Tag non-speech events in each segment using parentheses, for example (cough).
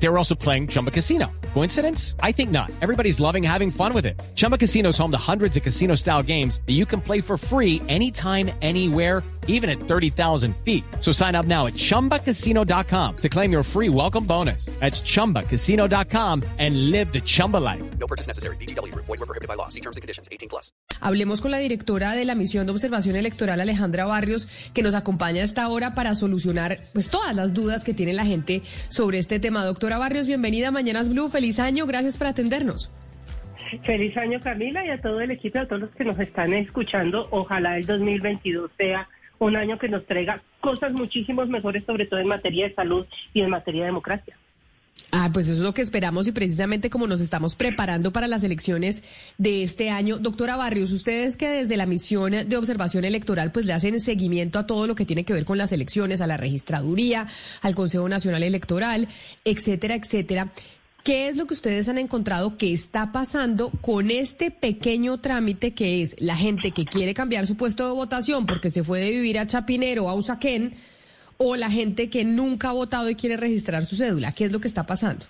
They were also playing Chumba Casino. Coincidence? I think not. Everybody's loving having fun with it. Chumba Casino is home to hundreds of casino style games that you can play for free anytime, anywhere, even at 30,000 feet. So sign up now at chumbacasino.com to claim your free welcome bonus. That's chumbacasino.com and live the Chumba life. No purchase necessary. BGW. Void were prohibited by law. See terms and conditions. 18 plus. Hablemos con la directora de la misión de observación electoral, Alejandra Barrios, que nos acompaña a esta hora para solucionar pues todas las dudas que tiene la gente sobre este tema. Doctora Barrios, bienvenida a Mañanas Blue. Feliz año. Gracias por atendernos. Feliz año Camila y a todo el equipo, a todos los que nos están escuchando. Ojalá el 2022 sea un año que nos traiga cosas muchísimos mejores, sobre todo en materia de salud y en materia de democracia. Ah, pues eso es lo que esperamos y precisamente como nos estamos preparando para las elecciones de este año. Doctora Barrios, ustedes que desde la misión de observación electoral pues le hacen seguimiento a todo lo que tiene que ver con las elecciones, a la registraduría, al Consejo Nacional Electoral, etcétera, etcétera. ¿Qué es lo que ustedes han encontrado que está pasando con este pequeño trámite que es la gente que quiere cambiar su puesto de votación porque se fue de vivir a Chapinero o a Usaquén o la gente que nunca ha votado y quiere registrar su cédula? ¿Qué es lo que está pasando?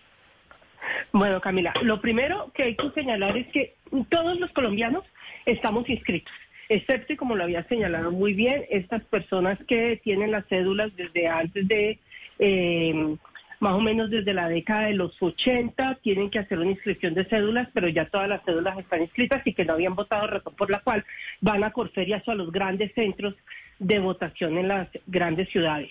Bueno, Camila, lo primero que hay que señalar es que todos los colombianos estamos inscritos, excepto, y como lo había señalado muy bien, estas personas que tienen las cédulas desde antes de... Eh, más o menos desde la década de los 80 tienen que hacer una inscripción de cédulas, pero ya todas las cédulas están inscritas y que no habían votado, razón por la cual van a Corferias o a los grandes centros de votación en las grandes ciudades.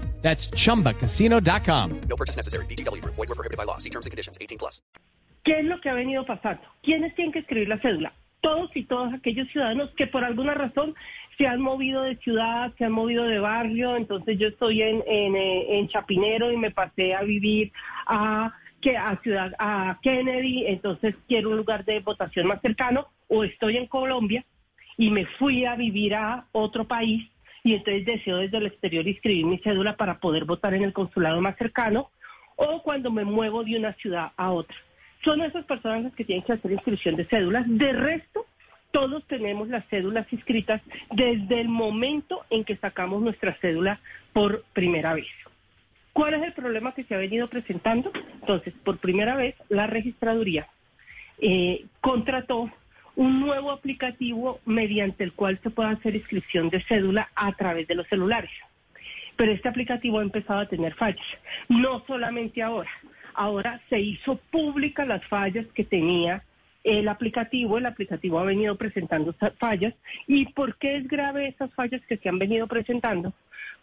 That's chumbacasino.com. No purchase necessary. BGW. Void were prohibited by law. See terms and conditions. 18 plus. ¿Qué es lo que ha venido pasando? ¿Quiénes tienen que escribir la cédula? Todos y todos aquellos ciudadanos que por alguna razón se han movido de ciudad, se han movido de barrio. Entonces yo estoy en, en, eh, en Chapinero y me pasé a vivir a, que, a, ciudad, a Kennedy, entonces quiero un lugar de votación más cercano. O estoy en Colombia y me fui a vivir a otro país y entonces deseo desde el exterior inscribir mi cédula para poder votar en el consulado más cercano o cuando me muevo de una ciudad a otra. Son esas personas las que tienen que hacer inscripción de cédulas. De resto, todos tenemos las cédulas inscritas desde el momento en que sacamos nuestra cédula por primera vez. ¿Cuál es el problema que se ha venido presentando? Entonces, por primera vez, la registraduría eh, contrató un nuevo aplicativo mediante el cual se puede hacer inscripción de cédula a través de los celulares. Pero este aplicativo ha empezado a tener fallas, no solamente ahora. Ahora se hizo pública las fallas que tenía el aplicativo, el aplicativo ha venido presentando fallas. ¿Y por qué es grave esas fallas que se han venido presentando?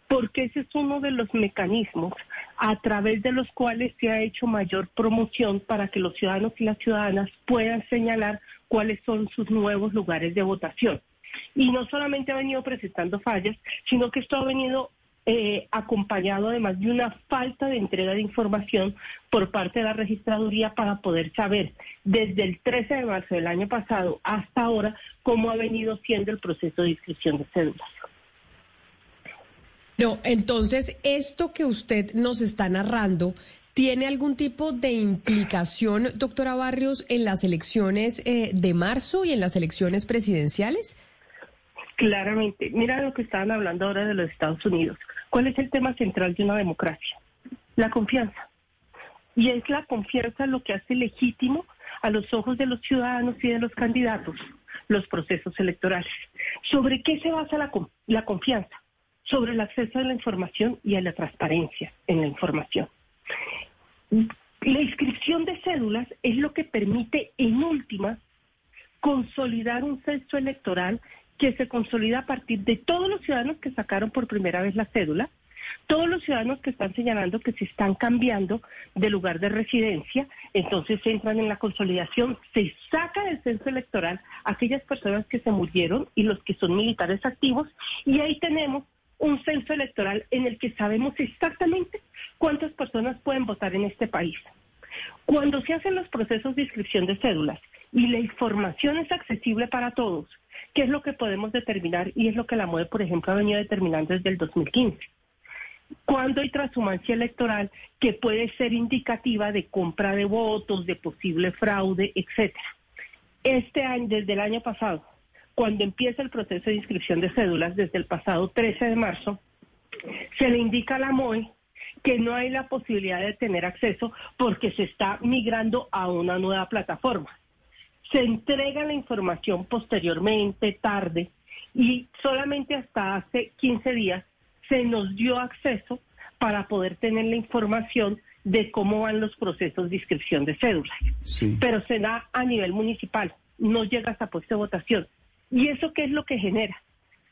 Porque ese es uno de los mecanismos a través de los cuales se ha hecho mayor promoción para que los ciudadanos y las ciudadanas puedan señalar cuáles son sus nuevos lugares de votación. Y no solamente ha venido presentando fallas, sino que esto ha venido eh, acompañado además de una falta de entrega de información por parte de la registraduría para poder saber desde el 13 de marzo del año pasado hasta ahora cómo ha venido siendo el proceso de inscripción de cédulas. No, entonces, esto que usted nos está narrando, ¿tiene algún tipo de implicación, doctora Barrios, en las elecciones eh, de marzo y en las elecciones presidenciales? Claramente. Mira lo que estaban hablando ahora de los Estados Unidos. ¿Cuál es el tema central de una democracia? La confianza. Y es la confianza lo que hace legítimo a los ojos de los ciudadanos y de los candidatos los procesos electorales. ¿Sobre qué se basa la, confianza? Sobre el acceso a la información y a la transparencia en la información. La inscripción de cédulas es lo que permite, en última, consolidar un censo electoral que se consolida a partir de todos los ciudadanos que sacaron por primera vez la cédula, todos los ciudadanos que están señalando que se están cambiando de lugar de residencia, entonces entran en la consolidación, se saca del censo electoral aquellas personas que se murieron y los que son militares activos, y ahí tenemos un censo electoral en el que sabemos exactamente cuántas personas pueden votar en este país. Cuando se hacen los procesos de inscripción de cédulas y la información es accesible para todos, ¿qué es lo que podemos determinar? Y es lo que la MOE, por ejemplo, ha venido determinando desde el 2015. Cuando hay transhumancia electoral que puede ser indicativa de compra de votos, de posible fraude, etcétera. Este año, desde el año pasado, cuando empieza el proceso de inscripción de cédulas, desde el pasado 13 de marzo, se le indica a la MOE que no hay la posibilidad de tener acceso porque se está migrando a una nueva plataforma. Se entrega la información posteriormente, tarde, y solamente hasta hace 15 días se nos dio acceso para poder tener la información de cómo van los procesos de inscripción de cédulas. Pero se da a nivel municipal, no llega hasta puesto de votación. ¿Y eso qué es lo que genera?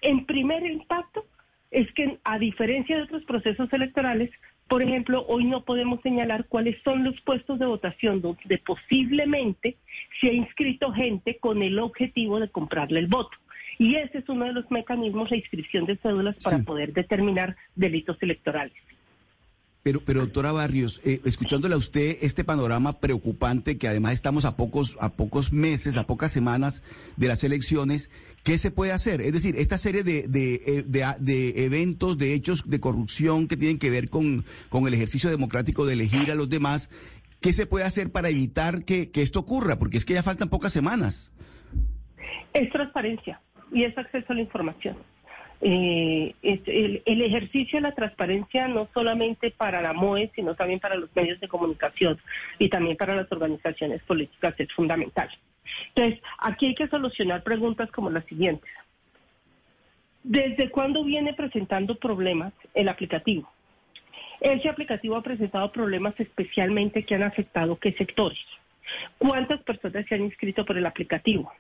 En primer impacto es que a diferencia de otros procesos electorales, por ejemplo, hoy no podemos señalar cuáles son los puestos de votación donde posiblemente se ha inscrito gente con el objetivo de comprarle el voto. Y ese es uno de los mecanismos de inscripción de cédulas para poder determinar delitos electorales. Pero, pero doctora Barrios, eh, escuchándole a usted este panorama preocupante, que además estamos a pocos, a pocos meses, a pocas semanas de las elecciones, ¿qué se puede hacer? Es decir, esta serie de, de, eh, de, eventos, de hechos de corrupción que tienen que ver con, con el ejercicio democrático de elegir a los demás, ¿qué se puede hacer para evitar que, que esto ocurra? Porque es que ya faltan pocas semanas. Es transparencia y es acceso a la información. Eh, el, el, ejercicio de la transparencia no solamente para la MOE, sino también para los medios de comunicación y también para las organizaciones políticas es fundamental. Entonces, aquí hay que solucionar preguntas como las siguientes. ¿Desde cuándo viene presentando problemas el aplicativo? Ese aplicativo ha presentado problemas especialmente que han afectado qué sectores. ¿Cuántas personas se han inscrito por el aplicativo?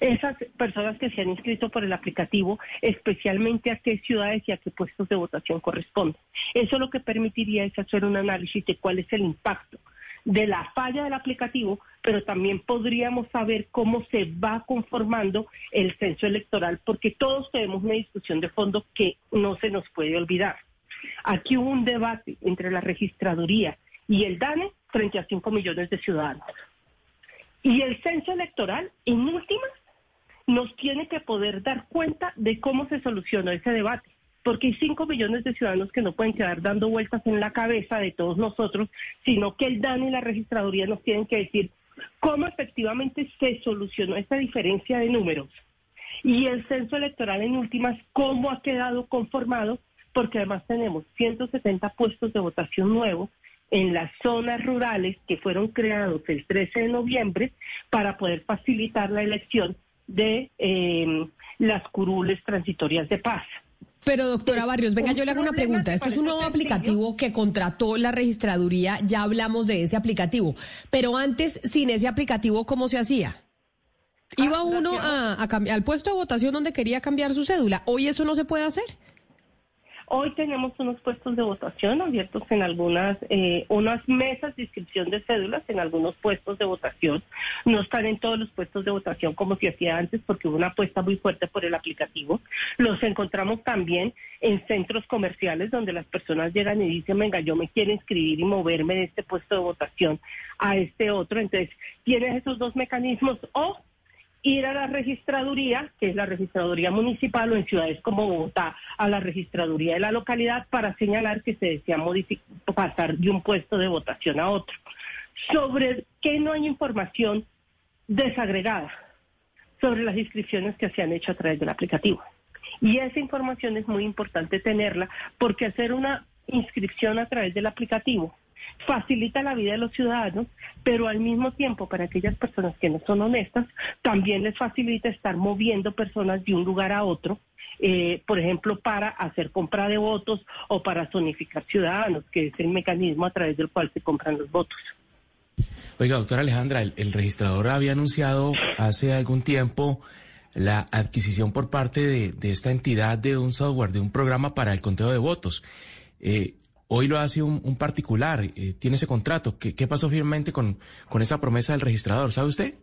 Esas personas que se han inscrito por el aplicativo, especialmente a qué ciudades y a qué puestos de votación corresponden. Eso lo que permitiría es hacer un análisis de cuál es el impacto de la falla del aplicativo, pero también podríamos saber cómo se va conformando el censo electoral, porque todos tenemos una discusión de fondo que no se nos puede olvidar. Aquí hubo un debate entre la registraduría y el DANE frente a 5 millones de ciudadanos. Y el censo electoral, en últimas, nos tiene que poder dar cuenta de cómo se solucionó ese debate, porque hay 5 millones de ciudadanos que no pueden quedar dando vueltas en la cabeza de todos nosotros, sino que el DAN y la registraduría nos tienen que decir cómo efectivamente se solucionó esta diferencia de números. Y el censo electoral, en últimas, cómo ha quedado conformado, porque además tenemos 170 puestos de votación nuevos en las zonas rurales que fueron creados el 13 de noviembre para poder facilitar la elección de eh, las curules transitorias de paz. Pero doctora Barrios, venga, yo le hago una pregunta. Esto es un nuevo aplicativo que contrató la registraduría, ya hablamos de ese aplicativo, pero antes, sin ese aplicativo, ¿cómo se hacía? Iba ah, uno a, al puesto de votación donde quería cambiar su cédula. Hoy eso no se puede hacer. Hoy tenemos unos puestos de votación abiertos en algunas, eh, unas mesas de inscripción de cédulas en algunos puestos de votación. No están en todos los puestos de votación como se hacía antes porque hubo una apuesta muy fuerte por el aplicativo. Los encontramos también en centros comerciales donde las personas llegan y dicen, venga, yo me quiero inscribir y moverme de este puesto de votación a este otro. Entonces, tienes esos dos mecanismos o ir a la registraduría, que es la registraduría municipal o en ciudades como Bogotá, a la registraduría de la localidad para señalar que se desea pasar de un puesto de votación a otro. Sobre qué no hay información desagregada sobre las inscripciones que se han hecho a través del aplicativo. Y esa información es muy importante tenerla porque hacer una inscripción a través del aplicativo facilita la vida de los ciudadanos, pero al mismo tiempo para aquellas personas que no son honestas, también les facilita estar moviendo personas de un lugar a otro, eh, por ejemplo, para hacer compra de votos o para zonificar ciudadanos, que es el mecanismo a través del cual se compran los votos. Oiga, doctora Alejandra, el, registrador había anunciado hace algún tiempo la adquisición por parte de, esta entidad de un software, de un programa para el conteo de votos. Eh, Hoy lo hace un, particular, eh, tiene ese contrato. ¿Qué, pasó firmemente con, con esa promesa del registrador? ¿Sabe usted?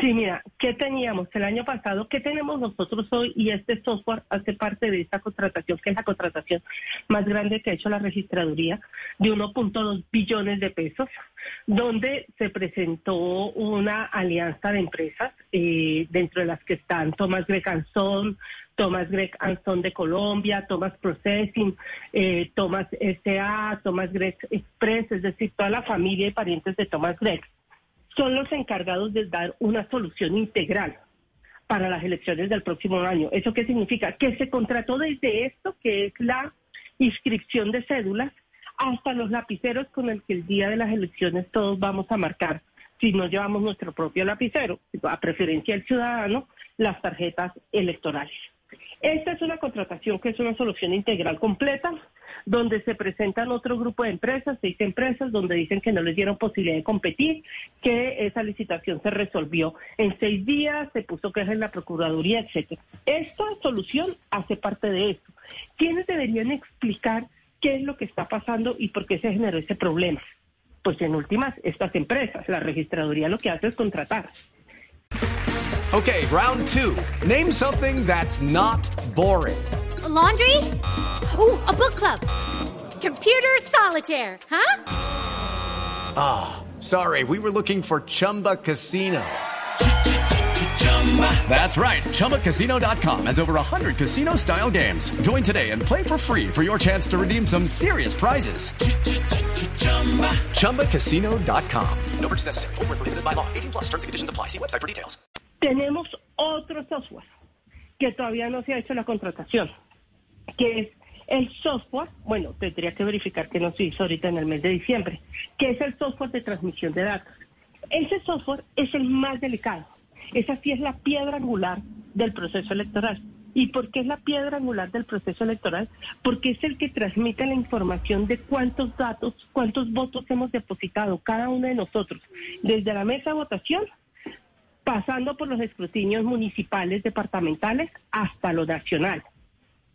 Sí, mira, ¿qué teníamos el año pasado? ¿Qué tenemos nosotros hoy? Y este software hace parte de esta contratación, que es la contratación más grande que ha hecho la registraduría, de 1.2 billones de pesos, donde se presentó una alianza de empresas, eh, dentro de las que están Thomas Greg Anson, Thomas Greg Anson de Colombia, Thomas Processing, eh, Thomas S.A., Thomas Greg Express, es decir, toda la familia y parientes de Thomas Greg son los encargados de dar una solución integral para las elecciones del próximo año. ¿Eso qué significa? Que se contrató desde esto, que es la inscripción de cédulas, hasta los lapiceros con el que el día de las elecciones todos vamos a marcar, si no llevamos nuestro propio lapicero, a preferencia del ciudadano, las tarjetas electorales. Esta es una contratación que es una solución integral completa, donde se presentan otro grupo de empresas, seis empresas, donde dicen que no les dieron posibilidad de competir, que esa licitación se resolvió en seis días, se puso queja en la Procuraduría, etcétera. Esta solución hace parte de esto. ¿Quiénes deberían explicar qué es lo que está pasando y por qué se generó ese problema? Pues en últimas, estas empresas, la registraduría lo que hace es contratar. Okay, round two. Name something that's not boring. A laundry? Ooh, a book club. Computer solitaire, huh? Ah, sorry, we were looking for Chumba Casino. That's right. ChumbaCasino.com has over 100 casino style games. Join today and play for free for your chance to redeem some serious prizes. ChumbaCasino.com. No purchase necessary. Void where prohibited by law. 18 plus terms and conditions apply. See website for details. Tenemos otro software que todavía no se ha hecho la contratación, que es el software, bueno, tendría que verificar que no se hizo ahorita en el mes de diciembre, que es el software de transmisión de datos. Ese software es el más delicado. Esa sí es la piedra angular del proceso electoral. ¿Y por qué es la piedra angular del proceso electoral? Porque es el que transmite la información de cuántos datos, cuántos votos hemos depositado cada uno de nosotros, desde la mesa de votación pasando por los escrutinios municipales, departamentales, hasta lo nacional.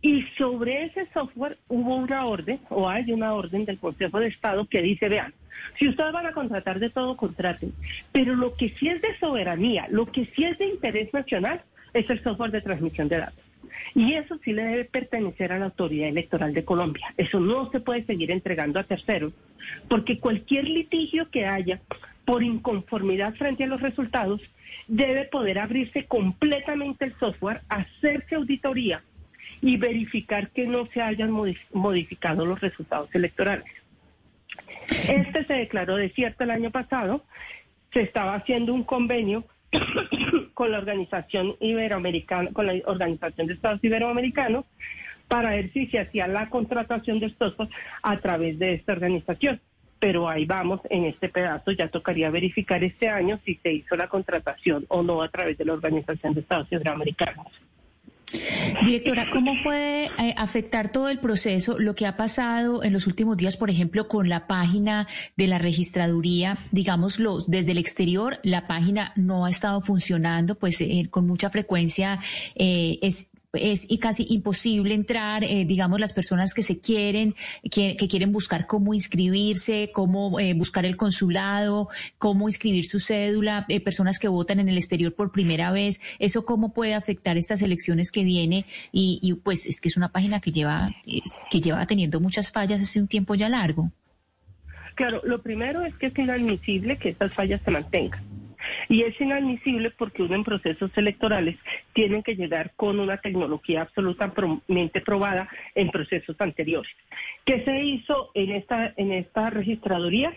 Y sobre ese software hubo una orden, o hay una orden del Consejo de Estado que dice, vean, si ustedes van a contratar de todo, contraten. Pero lo que sí es de soberanía, lo que sí es de interés nacional, es el software de transmisión de datos. Y eso sí le debe pertenecer a la autoridad electoral de Colombia. Eso no se puede seguir entregando a terceros, porque cualquier litigio que haya por inconformidad frente a los resultados, debe poder abrirse completamente el software, hacerse auditoría y verificar que no se hayan modificado los resultados electorales. Este se declaró desierto el año pasado, se estaba haciendo un convenio (coughs) con la organización iberoamericana, con la organización de Estados Iberoamericanos, para ver si se hacía la contratación de software a través de esta organización pero ahí vamos en este pedazo. Ya tocaría verificar este año si se hizo la contratación o no a través de la Organización de Estados Iberoamericanos. Directora, ¿cómo puede eh, afectar todo el proceso lo que ha pasado en los últimos días, por ejemplo, con la página de la registraduría? Digámoslo, desde el exterior, la página no ha estado funcionando, pues eh, con mucha frecuencia eh, es es y casi imposible entrar, eh, digamos, las personas que se quieren, que, quieren buscar cómo inscribirse, cómo eh, buscar el consulado, cómo inscribir su cédula, eh, personas que votan en el exterior por primera vez, eso cómo puede afectar estas elecciones que viene y, y pues es que es una página que lleva, que lleva teniendo muchas fallas hace un tiempo ya largo. Claro, lo primero es que es inadmisible que estas fallas se mantengan. Y es inadmisible porque uno en procesos electorales tiene que llegar con una tecnología absolutamente probada en procesos anteriores. ¿Qué se hizo en esta, en esta registraduría?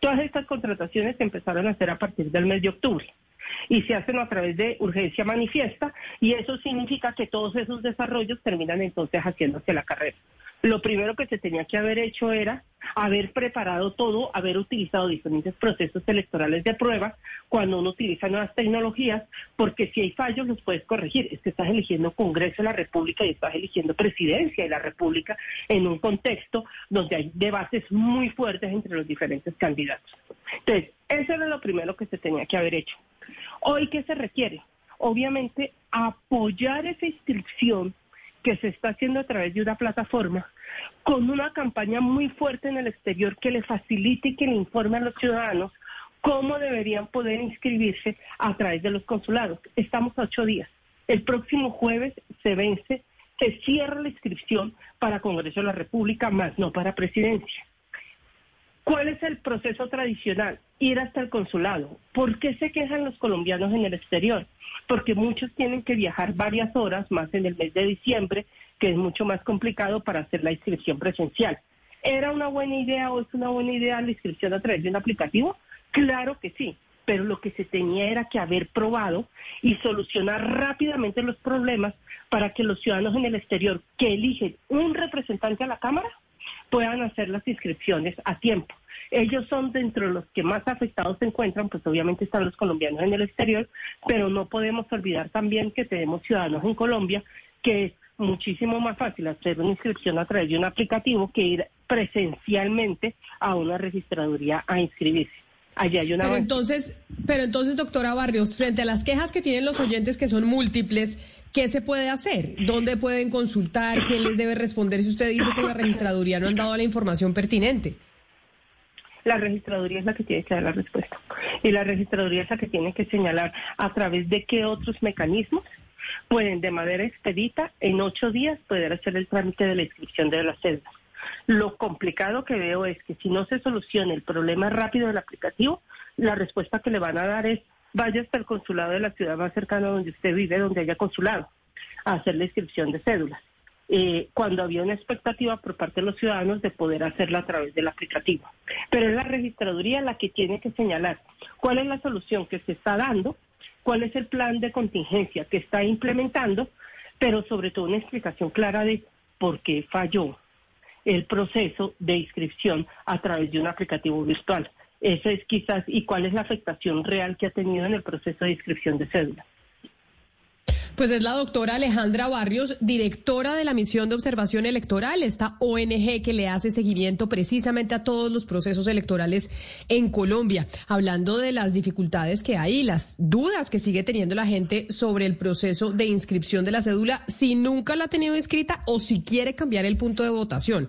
Todas estas contrataciones se empezaron a hacer a partir del mes de octubre y se hacen a través de urgencia manifiesta y eso significa que todos esos desarrollos terminan entonces haciéndose la carrera. Lo primero que se tenía que haber hecho era haber preparado todo, haber utilizado diferentes procesos electorales de prueba cuando uno utiliza nuevas tecnologías, porque si hay fallos los puedes corregir. Es que estás eligiendo Congreso de la República y estás eligiendo Presidencia de la República en un contexto donde hay debates muy fuertes entre los diferentes candidatos. Entonces, eso era lo primero que se tenía que haber hecho. Hoy, ¿qué se requiere? Obviamente, apoyar esa inscripción que se está haciendo a través de una plataforma con una campaña muy fuerte en el exterior que le facilite y que le informe a los ciudadanos cómo deberían poder inscribirse a través de los consulados. Estamos a ocho días. El próximo jueves se vence, se cierra la inscripción para Congreso de la República, más no para presidencia. ¿Cuál es el proceso tradicional? Ir hasta el consulado. ¿Por qué se quejan los colombianos en el exterior? Porque muchos tienen que viajar varias horas, más en el mes de diciembre, que es mucho más complicado para hacer la inscripción presencial. ¿Era una buena idea o es una buena idea la inscripción a través de un aplicativo? Claro que sí, pero lo que se tenía era que haber probado y solucionar rápidamente los problemas para que los ciudadanos en el exterior que eligen un representante a la Cámara puedan hacer las inscripciones a tiempo. Ellos son dentro de los que más afectados se encuentran, pues obviamente están los colombianos en el exterior, pero no podemos olvidar también que tenemos ciudadanos en Colombia que es muchísimo más fácil hacer una inscripción a través de un aplicativo que ir presencialmente a una registraduría a inscribirse. Allí hay una Pero entonces, pero entonces, doctora Barrios, frente a las quejas que tienen los oyentes que son múltiples, ¿qué se puede hacer? ¿Dónde pueden consultar? ¿Quién les debe responder si usted dice que la registraduría no han dado la información pertinente? La registraduría es la que tiene que dar la respuesta. Y la registraduría es la que tiene que señalar a través de qué otros mecanismos pueden de manera expedita en ocho días poder hacer el trámite de la inscripción de las celdas. Lo complicado que veo es que si no se soluciona el problema rápido del aplicativo, la respuesta que le van a dar es vaya hasta el consulado de la ciudad más cercana donde usted vive, donde haya consulado, a hacer la inscripción de cédulas. Eh, cuando había una expectativa por parte de los ciudadanos de poder hacerla a través del aplicativo. Pero es la registraduría la que tiene que señalar cuál es la solución que se está dando, cuál es el plan de contingencia que está implementando, pero sobre todo una explicación clara de por qué falló el proceso de inscripción a través de un aplicativo virtual. Eso es quizás, y cuál es la afectación real que ha tenido en el proceso de inscripción de cédula. Pues es la doctora Alejandra Barrios, directora de la misión de observación electoral, esta ONG que le hace seguimiento precisamente a todos los procesos electorales en Colombia, hablando de las dificultades que hay, las dudas que sigue teniendo la gente sobre el proceso de inscripción de la cédula, si nunca la ha tenido inscrita o si quiere cambiar el punto de votación.